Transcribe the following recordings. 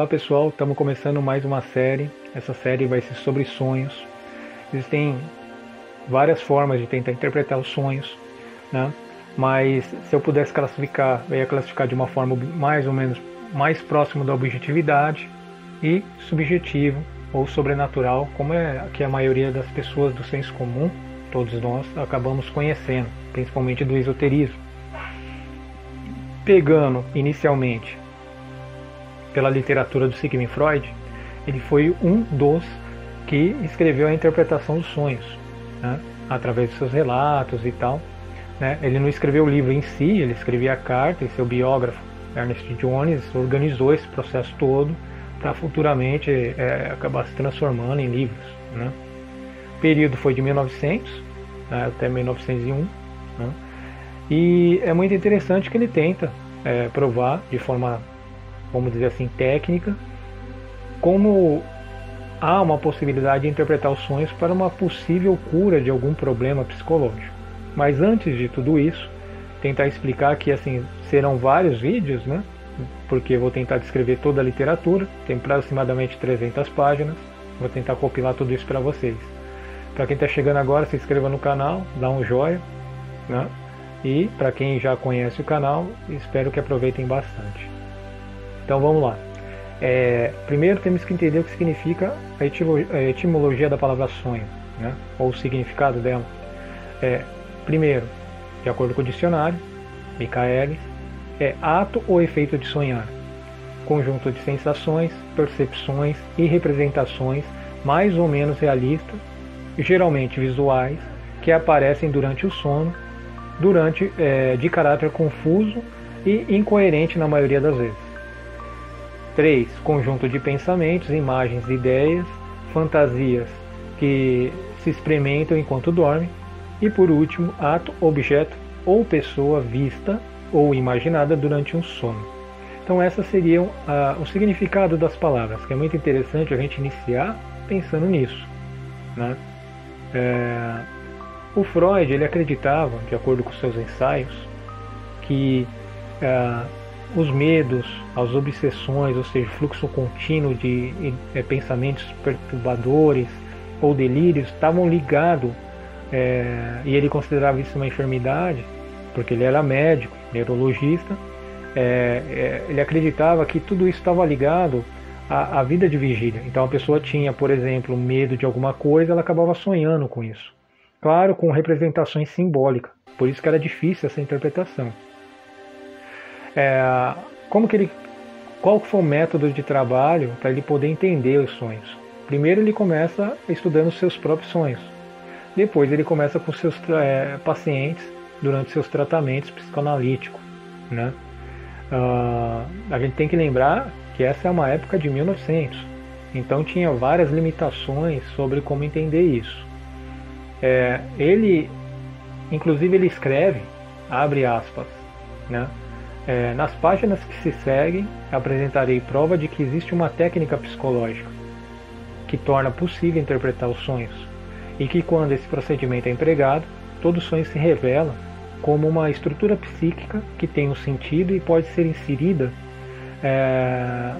Olá pessoal, estamos começando mais uma série. Essa série vai ser sobre sonhos. Existem várias formas de tentar interpretar os sonhos, né? mas se eu pudesse classificar, eu ia classificar de uma forma mais ou menos mais próximo da objetividade e subjetivo ou sobrenatural, como é que a maioria das pessoas do senso comum, todos nós, acabamos conhecendo, principalmente do esoterismo. Pegando inicialmente pela literatura do Sigmund Freud, ele foi um dos que escreveu a interpretação dos sonhos, né? através de seus relatos e tal. Né? Ele não escreveu o livro em si, ele escrevia a carta e seu biógrafo, Ernest Jones, organizou esse processo todo para futuramente é, acabar se transformando em livros. Né? O período foi de 1900 né, até 1901. Né? E é muito interessante que ele tenta é, provar de forma, vamos dizer assim, técnica, como há uma possibilidade de interpretar os sonhos para uma possível cura de algum problema psicológico. Mas antes de tudo isso, tentar explicar que assim serão vários vídeos, né? Porque vou tentar descrever toda a literatura, tem aproximadamente 300 páginas. Vou tentar compilar tudo isso para vocês. Para quem está chegando agora, se inscreva no canal, dá um joinha, né? E para quem já conhece o canal, espero que aproveitem bastante. Então vamos lá. É, primeiro temos que entender o que significa a etimologia da palavra sonho, né? ou o significado dela. É, primeiro, de acordo com o dicionário, Michaelis, é ato ou efeito de sonhar, conjunto de sensações, percepções e representações mais ou menos realistas, geralmente visuais, que aparecem durante o sono, durante é, de caráter confuso e incoerente na maioria das vezes. 3. Conjunto de pensamentos, imagens, ideias, fantasias que se experimentam enquanto dorme. E por último, ato, objeto ou pessoa vista ou imaginada durante um sono. Então, essas seriam ah, o significado das palavras, que é muito interessante a gente iniciar pensando nisso. Né? É, o Freud ele acreditava, de acordo com seus ensaios, que ah, os medos, as obsessões, ou seja, fluxo contínuo de, de pensamentos perturbadores ou delírios, estavam ligados, é, e ele considerava isso uma enfermidade, porque ele era médico, neurologista, é, é, ele acreditava que tudo isso estava ligado à, à, vida de vigília. Então a pessoa tinha, por exemplo, medo de alguma coisa, ela acabava sonhando com isso. Claro, com representações simbólicas, por isso que era difícil essa interpretação. É, como que ele, qual foi o método de trabalho para ele poder entender os sonhos? Primeiro ele começa estudando seus próprios sonhos. Depois ele começa com seus é, pacientes durante seus tratamentos psicoanalíticos. Né? Uh, a gente tem que lembrar que essa é uma época de 1900, então tinha várias limitações sobre como entender isso. É, ele, inclusive, ele escreve, abre aspas, né? É, nas páginas que se seguem, apresentarei prova de que existe uma técnica psicológica que torna possível interpretar os sonhos e que, quando esse procedimento é empregado, todo sonho se revela como uma estrutura psíquica que tem um sentido e pode ser inserida é,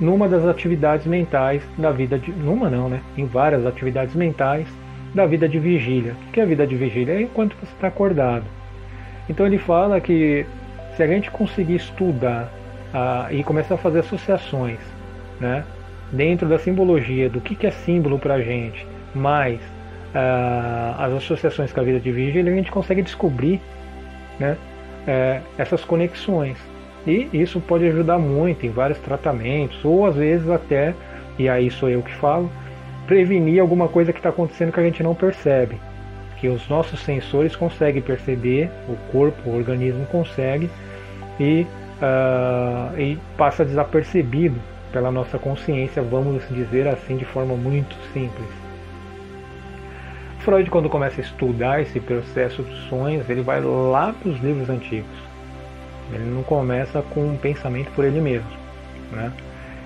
numa das atividades mentais da vida de. numa não, né? Em várias atividades mentais da vida de vigília. O que é a vida de vigília? É enquanto você está acordado. Então ele fala que se a gente conseguir estudar ah, e começar a fazer associações, né? Dentro da simbologia do que, que é símbolo para a gente, mais uh, as associações com a vida de vigília, a gente consegue descobrir né, uh, essas conexões. E isso pode ajudar muito em vários tratamentos, ou às vezes até, e aí sou eu que falo, prevenir alguma coisa que está acontecendo que a gente não percebe. Que os nossos sensores conseguem perceber, o corpo, o organismo consegue, e, uh, e passa desapercebido pela nossa consciência, vamos dizer assim, de forma muito simples. Freud, quando começa a estudar esse processo dos sonhos, ele vai lá para os livros antigos. Ele não começa com um pensamento por ele mesmo. Né?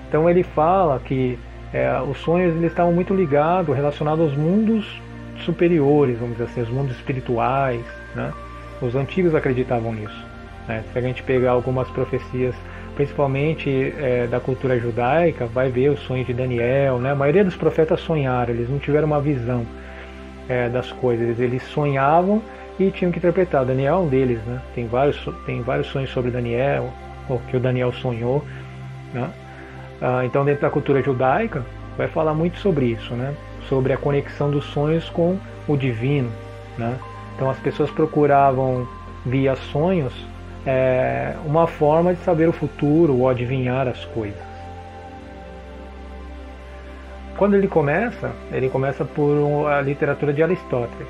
Então ele fala que é, os sonhos eles estavam muito ligados, relacionados aos mundos superiores, vamos dizer assim, os mundos espirituais. Né? Os antigos acreditavam nisso. Né? Se a gente pegar algumas profecias principalmente é, da cultura judaica, vai ver os sonhos de Daniel. Né? A maioria dos profetas sonharam, eles não tiveram uma visão é, das coisas, eles sonhavam e tinham que interpretar. Daniel é um deles, né? tem, vários, tem vários sonhos sobre Daniel, o que o Daniel sonhou. Né? Ah, então, dentro da cultura judaica, vai falar muito sobre isso, né? sobre a conexão dos sonhos com o divino. Né? Então, as pessoas procuravam, via sonhos, é, uma forma de saber o futuro ou adivinhar as coisas. Quando ele começa, ele começa por a literatura de Aristóteles.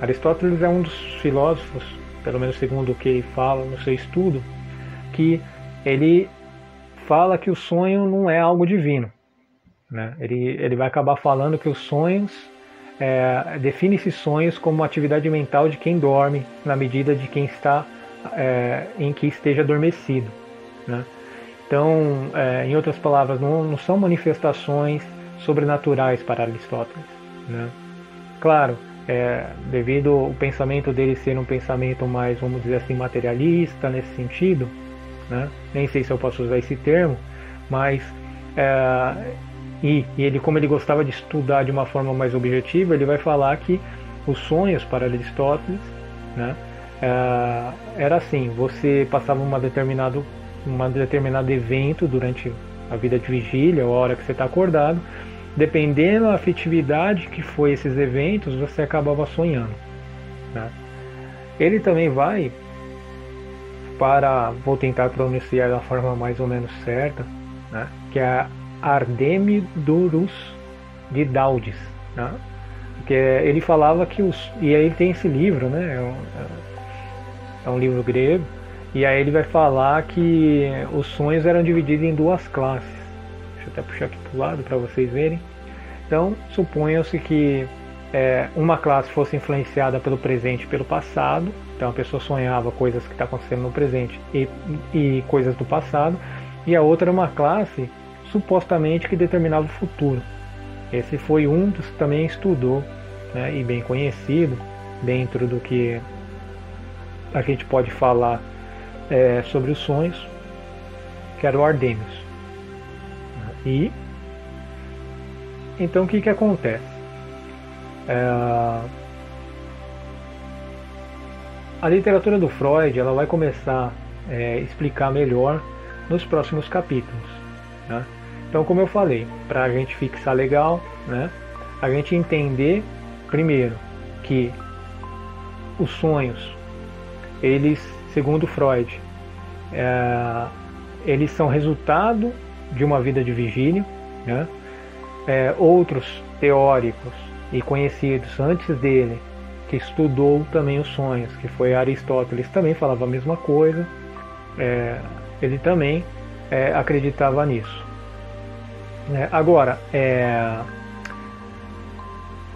Aristóteles é um dos filósofos, pelo menos segundo o que ele fala no seu estudo, que ele fala que o sonho não é algo divino. Né? Ele, ele vai acabar falando que os sonhos é, define esses sonhos como uma atividade mental de quem dorme, na medida de quem está é, em que esteja adormecido. Né? Então, é, em outras palavras, não, não, são manifestações sobrenaturais para Aristóteles. Né? Claro, é, devido ao pensamento dele ser um pensamento mais, vamos dizer assim, materialista nesse sentido, né? nem sei se eu posso usar esse termo, mas é, e, e, ele, como ele gostava de estudar de uma forma mais objetiva, ele vai falar que os sonhos para Aristóteles, né, é, era assim: você passava uma determinado, uma determinado evento durante a vida de vigília, ou a hora que você está acordado, dependendo da afetividade que foi esses eventos, você acabava sonhando. Né? Ele também vai para, vou tentar pronunciar da forma mais ou menos certa, né? que é Ardemidorus de Daudes. Né? Porque ele falava que os. E aí tem esse livro, né? É é um livro grego. E aí ele vai falar que os sonhos eram divididos em duas classes. Deixa eu até puxar aqui para o lado para vocês verem. Então, suponham-se que é, uma classe fosse influenciada pelo presente e pelo passado. Então a pessoa sonhava coisas que estão tá acontecendo no presente e, e coisas do passado. E a outra era uma classe supostamente que determinava o futuro. Esse foi um dos que também estudou né, e bem conhecido dentro do que a gente pode falar é, sobre os sonhos, que era o Ardêmios. E então o que, que acontece? É, a literatura do Freud ela vai começar a é, explicar melhor nos próximos capítulos. Né? Então, como eu falei, para a gente fixar legal, né, a gente entender primeiro que os sonhos, eles, segundo Freud, é, eles são resultado de uma vida de vigília. Né? É, outros teóricos e conhecidos antes dele, que estudou também os sonhos, que foi Aristóteles, também falava a mesma coisa. É, ele também é, acreditava nisso. É, agora, é,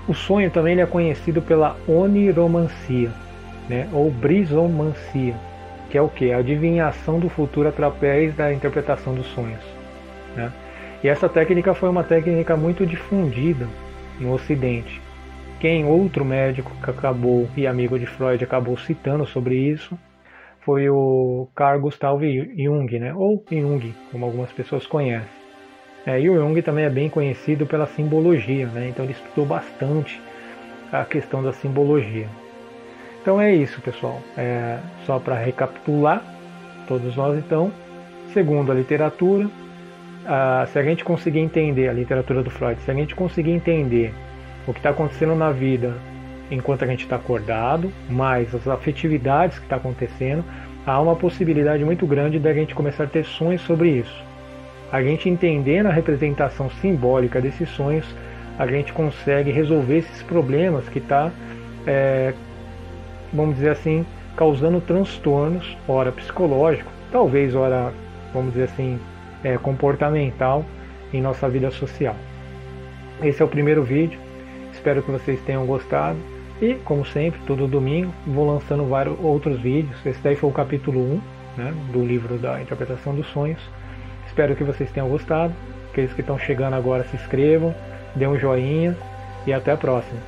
o sonho também é conhecido pela oniromancia, né, ou brisomancia, que é o que? A adivinhação do futuro através da interpretação dos sonhos. Né? E essa técnica foi uma técnica muito difundida no Ocidente. Quem outro médico que acabou e amigo de Freud acabou citando sobre isso foi o Carl Gustav Jung, né? ou Jung, como algumas pessoas conhecem. É, e o Jung também é bem conhecido pela simbologia, né? então ele estudou bastante a questão da simbologia. Então é isso, pessoal. É, só para recapitular, todos nós então, segundo a literatura, a, se a gente conseguir entender a literatura do Freud, se a gente conseguir entender o que está acontecendo na vida enquanto a gente está acordado, mais as afetividades que está acontecendo, há uma possibilidade muito grande da gente começar a ter sonhos sobre isso a gente entendendo a representação simbólica desses sonhos, a gente consegue resolver esses problemas que está, é, vamos dizer assim, causando transtornos, ora psicológico, talvez ora, vamos dizer assim, é, comportamental em nossa vida social. Esse é o primeiro vídeo, espero que vocês tenham gostado. E, como sempre, todo domingo vou lançando vários outros vídeos. Esse daí foi o capítulo 1 né, do livro da Interpretação dos Sonhos. Espero que vocês tenham gostado. Aqueles que estão chegando agora se inscrevam, dê um joinha e até a próxima.